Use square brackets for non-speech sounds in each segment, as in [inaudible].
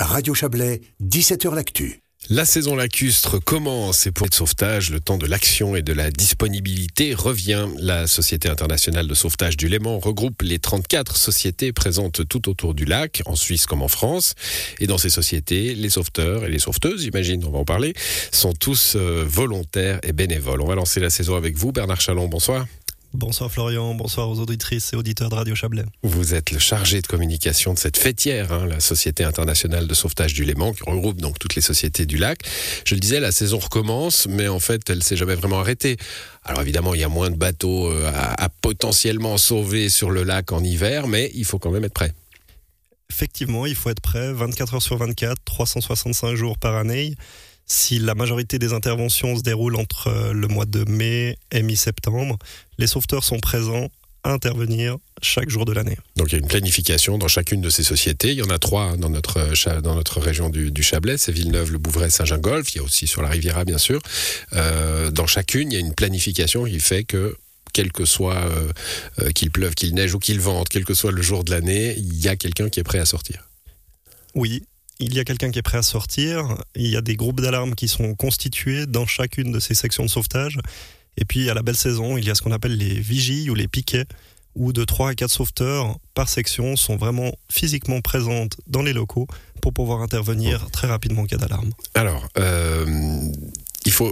Radio Chablais, 17h L'Actu. La saison lacustre commence et pour le sauvetage, le temps de l'action et de la disponibilité revient. La Société internationale de sauvetage du Léman regroupe les 34 sociétés présentes tout autour du lac, en Suisse comme en France. Et dans ces sociétés, les sauveteurs et les sauveteuses, j'imagine, on va en parler, sont tous euh, volontaires et bénévoles. On va lancer la saison avec vous, Bernard Chalon, bonsoir. Bonsoir Florian, bonsoir aux auditrices et auditeurs de Radio Chablais. Vous êtes le chargé de communication de cette fêtière, hein, la Société internationale de sauvetage du Léman, qui regroupe donc toutes les sociétés du lac. Je le disais, la saison recommence, mais en fait, elle s'est jamais vraiment arrêtée. Alors évidemment, il y a moins de bateaux euh, à, à potentiellement sauver sur le lac en hiver, mais il faut quand même être prêt. Effectivement, il faut être prêt 24 heures sur 24, 365 jours par année. Si la majorité des interventions se déroulent entre euh, le mois de mai et mi-septembre, les sauveteurs sont présents à intervenir chaque jour de l'année. Donc il y a une planification dans chacune de ces sociétés. Il y en a trois hein, dans notre, euh, dans notre région du, du Chablais, c'est Villeneuve, Le Bouvray, Saint-Gingolf. Il y a aussi sur la Riviera, bien sûr. Euh, dans chacune, il y a une planification qui fait que quel que soit euh, euh, qu'il pleuve, qu'il neige ou qu'il vente, quel que soit le jour de l'année, il y a quelqu'un qui est prêt à sortir. Oui, il y a quelqu'un qui est prêt à sortir. Il y a des groupes d'alarme qui sont constitués dans chacune de ces sections de sauvetage. Et puis à la belle saison, il y a ce qu'on appelle les vigies ou les piquets, où de 3 à 4 sauveteurs par section sont vraiment physiquement présentes dans les locaux pour pouvoir intervenir très rapidement en cas d'alarme. Alors, euh,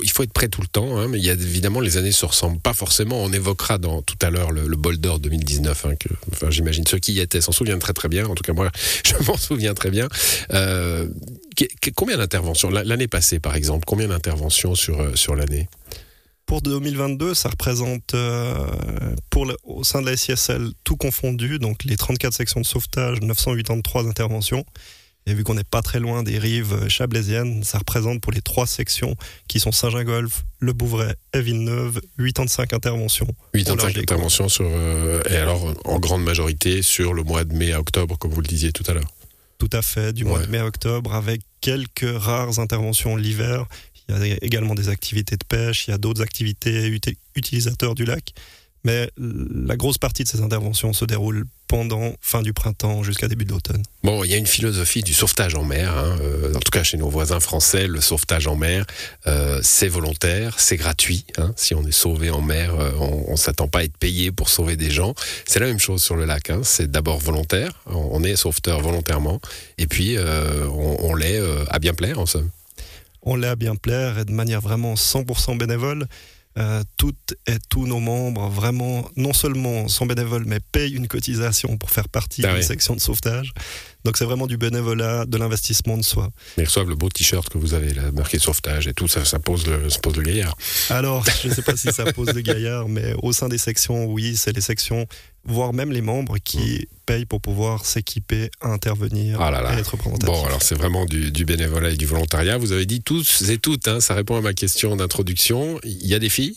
il faut être prêt tout le temps, hein, mais il y a évidemment les années se ressemblent pas forcément. On évoquera dans tout à l'heure le, bol d'or 2019, hein, que, j'imagine ceux qui y étaient s'en souviennent très très bien. En tout cas, moi, [laughs] je m'en souviens très bien. Euh, combien d'interventions l'année passée, par exemple, combien d'interventions sur euh, sur l'année? Pour 2022, ça représente euh, pour au sein de la SISL tout confondu, donc les 34 sections de sauvetage, 983 interventions. Et vu qu'on n'est pas très loin des rives chablaisiennes, ça représente pour les trois sections qui sont Saint-Gingolf, Le Bouvray et Villeneuve, 85 interventions. Au 85 large des côtes. interventions sur euh, et alors en grande majorité sur le mois de mai à octobre, comme vous le disiez tout à l'heure. Tout à fait, du mois de mai à octobre, avec quelques rares interventions l'hiver. Il y a également des activités de pêche, il y a d'autres activités uti- utilisateurs du lac. Mais la grosse partie de ces interventions se déroule pendant fin du printemps jusqu'à début de l'automne. Bon, il y a une philosophie du sauvetage en mer. Hein, euh, en tout cas, chez nos voisins français, le sauvetage en mer, euh, c'est volontaire, c'est gratuit. Hein, si on est sauvé en mer, euh, on, on s'attend pas à être payé pour sauver des gens. C'est la même chose sur le lac. Hein, c'est d'abord volontaire. On, est sauveteur volontairement, et puis on, on l'est à bien plaire en somme. On l'est à bien plaire et de manière vraiment 100% bénévole. Euh, toutes et tous nos membres, vraiment, non seulement sont bénévoles, mais payent une cotisation pour faire partie Ah d'une oui. section de sauvetage. Donc c'est vraiment du bénévolat, de l'investissement de soi. Ils reçoivent le beau t-shirt que vous avez, là, marqué sauvetage et tout. Ça, ça pose le, ça pose le gaillard. Alors, [laughs] je ne sais pas si ça pose le gaillard, mais au sein des sections, oui, c'est les sections, voire même les membres qui payent pour pouvoir s'équiper, intervenir Ah là là. et être représentatifs. Bon, alors c'est vraiment du, du bénévolat et du volontariat. Vous avez dit tous et toutes, hein, ça répond à ma question d'introduction. Il y a des filles?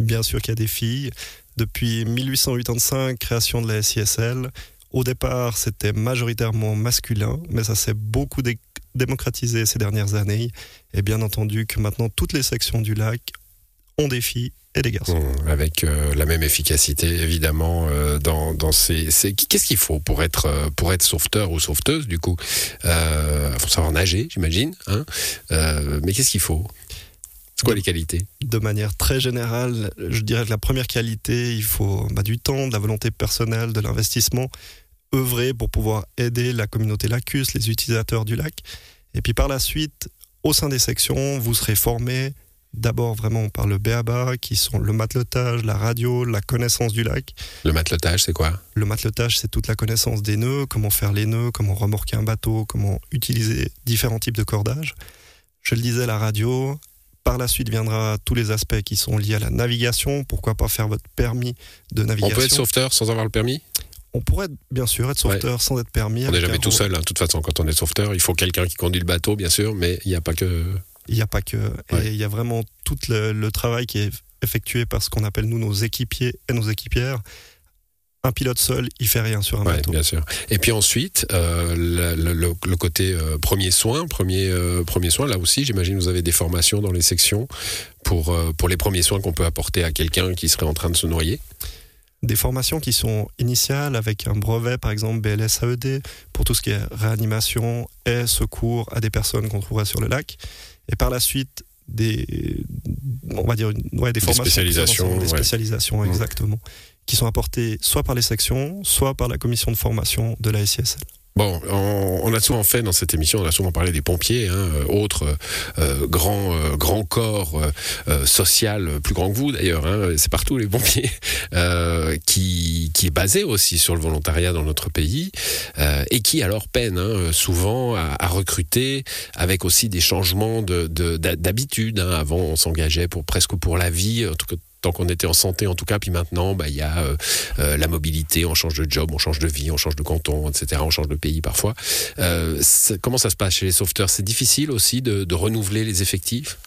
Bien sûr qu'il y a des filles. Depuis 1885, création de la SISL. Au départ, c'était majoritairement masculin, mais ça s'est beaucoup dé- démocratisé ces dernières années. Et bien entendu que maintenant, toutes les sections du lac ont des filles et des garçons. Mmh, avec euh, la même efficacité évidemment euh, dans, dans ces, ces- qu'est-ce qu'il faut pour être euh, pour être sauveteur ou sauveteuse du coup? Euh, faut savoir nager j'imagine hein. Mais qu'est-ce qu'il faut? C'est quoi les qualités? de manière très générale, je dirais que la première qualité, il faut bah, du temps, de la volonté personnelle, de l'investissement, œuvrer pour pouvoir aider la communauté lacus, les utilisateurs du lac. Et puis par la suite, au sein des sections, vous serez formé d'abord vraiment par le BABA, qui sont le matelotage, la radio, la connaissance du lac. le matelotage c'est quoi? Le matelotage, c'est toute la connaissance des nœuds, comment faire les nœuds, comment remorquer un bateau, comment utiliser différents types de cordage. Je le disais, la radio. Par la suite viendra tous les aspects qui sont liés à la navigation. Pourquoi pas faire votre permis de on navigation peut être sauveteur sans avoir le permis? On pourrait bien sûr être sauveteur sans être permis. on n'est jamais tout seul hein. de toute façon quand on est sauveteur il faut quelqu'un qui conduit le bateau bien sûr mais il n'y a pas que Il n'y a pas que. Ouais. Et il y a vraiment tout le, le travail qui est effectué par ce qu'on appelle nous nos équipiers et nos équipières. Un pilote seul, il fait rien sur un Ouais, bateau. bien sûr. Et puis ensuite, euh, le, le- le- le côté euh, premier soin, premier, euh, premier soin, là aussi, j'imagine vous avez des formations dans les sections pour, euh, pour les premiers soins qu'on peut apporter à quelqu'un qui serait en train de se noyer. Des formations qui sont initiales avec un brevet, par exemple BLS-AED, pour tout ce qui est réanimation et secours à des personnes qu'on trouverait sur le lac. Et par la suite, des, on va dire, ouais, des, formations. Spécialisations, des spécialisations, Mmh. exactement. Qui sont apportées soit par les sections, soit par la commission de formation de la SISL. Bon, on, a souvent fait dans cette émission, on a souvent parlé des pompiers, hein, euh, autres euh, euh, grands corps euh, euh, social, plus grand que vous d'ailleurs, hein, c'est partout les pompiers, [laughs] qui, qui est basé aussi sur le volontariat dans notre pays et qui alors peine hein, souvent à, recruter avec aussi des changements de de- d'habitude. hein. Avant, on s'engageait pour presque pour la vie, en tout cas tant qu'on était en santé en tout cas, puis maintenant, bah, il y a euh, euh, la mobilité, on change de job, on change de vie, on change de canton, etc. On change de pays parfois. Euh, comment ça se passe chez les sauveteurs? C'est difficile aussi de, renouveler les effectifs?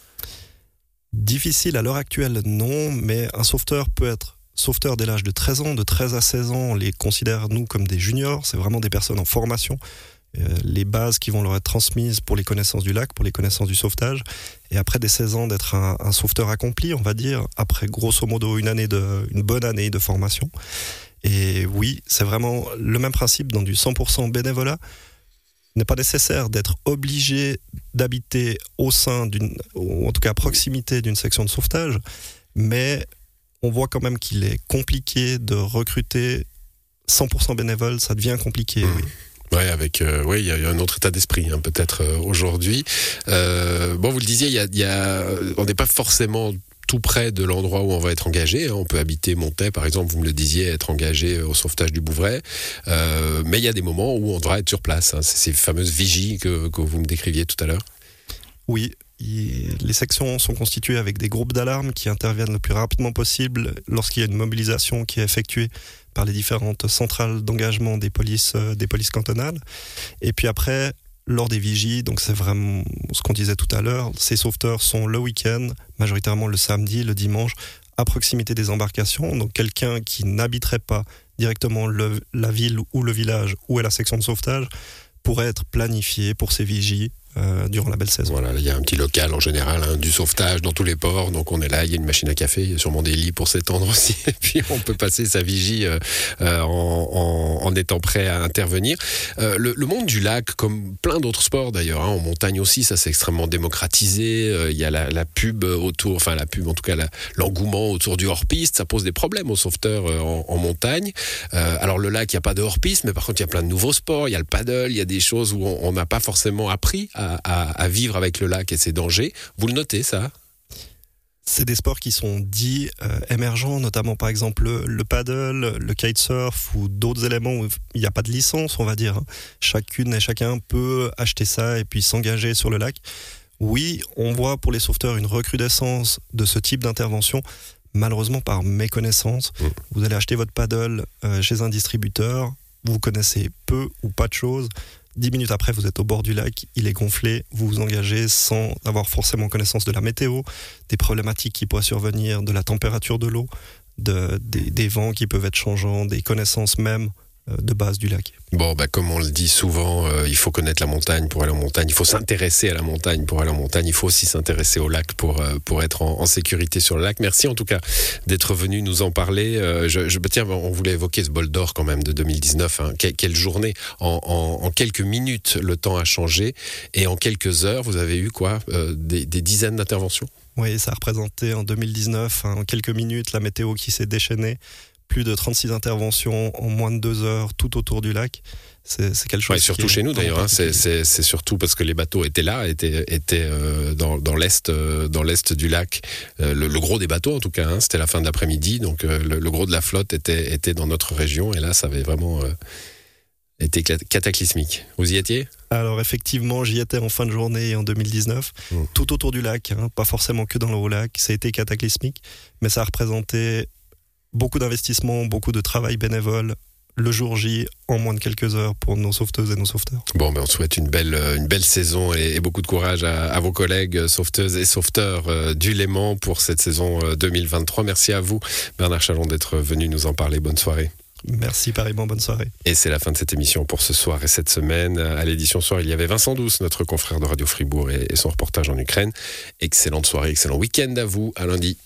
Difficile à l'heure actuelle, non, mais un sauveteur peut être sauveteur dès l'âge de 13 ans. De 13 à 16 ans, on les considère, nous, comme des juniors. C'est vraiment des personnes en formation. Euh, les bases qui vont leur être transmises pour les connaissances du lac, pour les connaissances du sauvetage. Et après des 16 ans, d'être un, sauveteur accompli, on va dire, après grosso modo une, année de, une bonne année de formation. Et oui, c'est vraiment le même principe dans du 100% bénévolat. Il n'est pas nécessaire d'être obligé d'habiter au sein d'une, ou en tout cas à proximité d'une section de sauvetage, mais on voit quand même qu'il est compliqué de recruter 100% bénévoles, ça devient compliqué. Oui. Ouais, avec euh, ouais, il y, a un autre état d'esprit hein, peut-être euh, aujourd'hui. Euh, bon, vous le disiez, il y a, on n'est pas forcément tout près de l'endroit où on va être engagé. hein. On peut habiter Montaix, par exemple, vous me le disiez, être engagé au sauvetage du Bouvray. Euh, mais il y a des moments où on devra être sur place. hein. C'est ces fameuses vigies que, que vous me décriviez tout à l'heure. Oui, les sections sont constituées avec des groupes d'alarme qui interviennent le plus rapidement possible lorsqu'il y a une mobilisation qui est effectuée par les différentes centrales d'engagement des polices, euh, des polices cantonales. Et puis après, lors des vigies, donc c'est vraiment ce qu'on disait tout à l'heure, ces sauveteurs sont le week-end, majoritairement le samedi, le dimanche, à proximité des embarcations. Donc quelqu'un qui n'habiterait pas directement la ville ou le village où est la section de sauvetage pourrait être planifié pour ces vigies euh, durant la belle saison. Voilà, il y a un petit local en général, hein, du sauvetage dans tous les ports. Donc on est là, il y a une machine à café, il y a sûrement des lits pour s'étendre [laughs] aussi. Et puis on peut passer sa vigie euh, euh, en, étant prêt à intervenir. Le, monde du lac, comme plein d'autres sports d'ailleurs, hein, en montagne aussi, ça c'est extrêmement démocratisé. Il y a la, pub autour, enfin la pub en tout cas l'engouement autour du hors-piste, ça pose des problèmes aux sauveteurs en, en montagne. Alors le lac, il n'y a pas de hors-piste, mais par contre il y a plein de nouveaux sports. Il y a le paddle, il y a des choses où on n'a pas forcément appris à, à- à vivre avec le lac et ses dangers. Vous le notez ça? C'est des sports qui sont dits euh, émergents, notamment par exemple le, le paddle, le kitesurf ou d'autres éléments où il n'y a pas de licence, on va dire. hein. Chacune et chacun peut acheter ça et puis s'engager sur le lac. Oui, on voit pour les sauveteurs une recrudescence de ce type d'intervention, malheureusement par méconnaissance. Mm. Vous allez acheter votre paddle euh, chez un distributeur, vous connaissez peu ou pas de choses. Dix minutes après, vous êtes au bord du lac, il est gonflé, vous vous engagez sans avoir forcément connaissance de la météo, des problématiques qui pourraient survenir, de la température de l'eau, de, des, vents qui peuvent être changeants, des connaissances même de base du lac. Bon, bah, comme on le dit souvent, euh, il faut connaître la montagne pour aller en montagne. Il faut s'intéresser à la montagne pour aller en montagne. Il faut aussi s'intéresser au lac pour, euh, pour être en, en sécurité sur le lac. Merci en tout cas d'être venu nous en parler. Euh, je, je, bah, tiens, on voulait évoquer ce bol d'or quand même de 2019. Hein. Que- quelle journée en, en, en quelques minutes, le temps a changé. Et en quelques heures, vous avez eu quoi Euh, des, des dizaines d'interventions? Oui, ça a représenté en 2019, hein, en quelques minutes, la météo qui s'est déchaînée. Plus de 36 interventions en moins de deux heures tout autour du lac. C'est quelque chose. Ouais, surtout chez nous d'ailleurs. hein. C'est surtout parce que les bateaux étaient là, étaient, étaient euh, dans, dans l'est, euh, dans l'est du lac. Euh, le, le gros des bateaux, en tout cas, hein, c'était la fin d'après-midi, donc le, le gros de la flotte était, était dans notre région, et là, ça avait vraiment été cataclysmique. Vous y étiez? Alors effectivement, j'y étais en fin de journée en 2019, Mm. tout autour du lac, hein, pas forcément que dans le haut lac. Ça a été cataclysmique, mais ça a représenté beaucoup d'investissements, beaucoup de travail bénévole le jour J en moins de quelques heures pour nos sauveteuses et nos sauveteurs. Bon, ben on souhaite une belle, euh, une belle saison et, et beaucoup de courage à, à vos collègues euh, sauveteuses et sauveteurs euh, du Léman pour cette saison euh, 2023. Merci à vous, Bernard Chalon, d'être venu nous en parler. Bonne soirée. Merci pareillement, bonne soirée. Et c'est la fin de cette émission pour ce soir et cette semaine. À l'édition soir, il y avait Vincent Douce, notre confrère de Radio Fribourg, et, et son reportage en Ukraine. Excellente soirée, excellent week-end à vous. À lundi.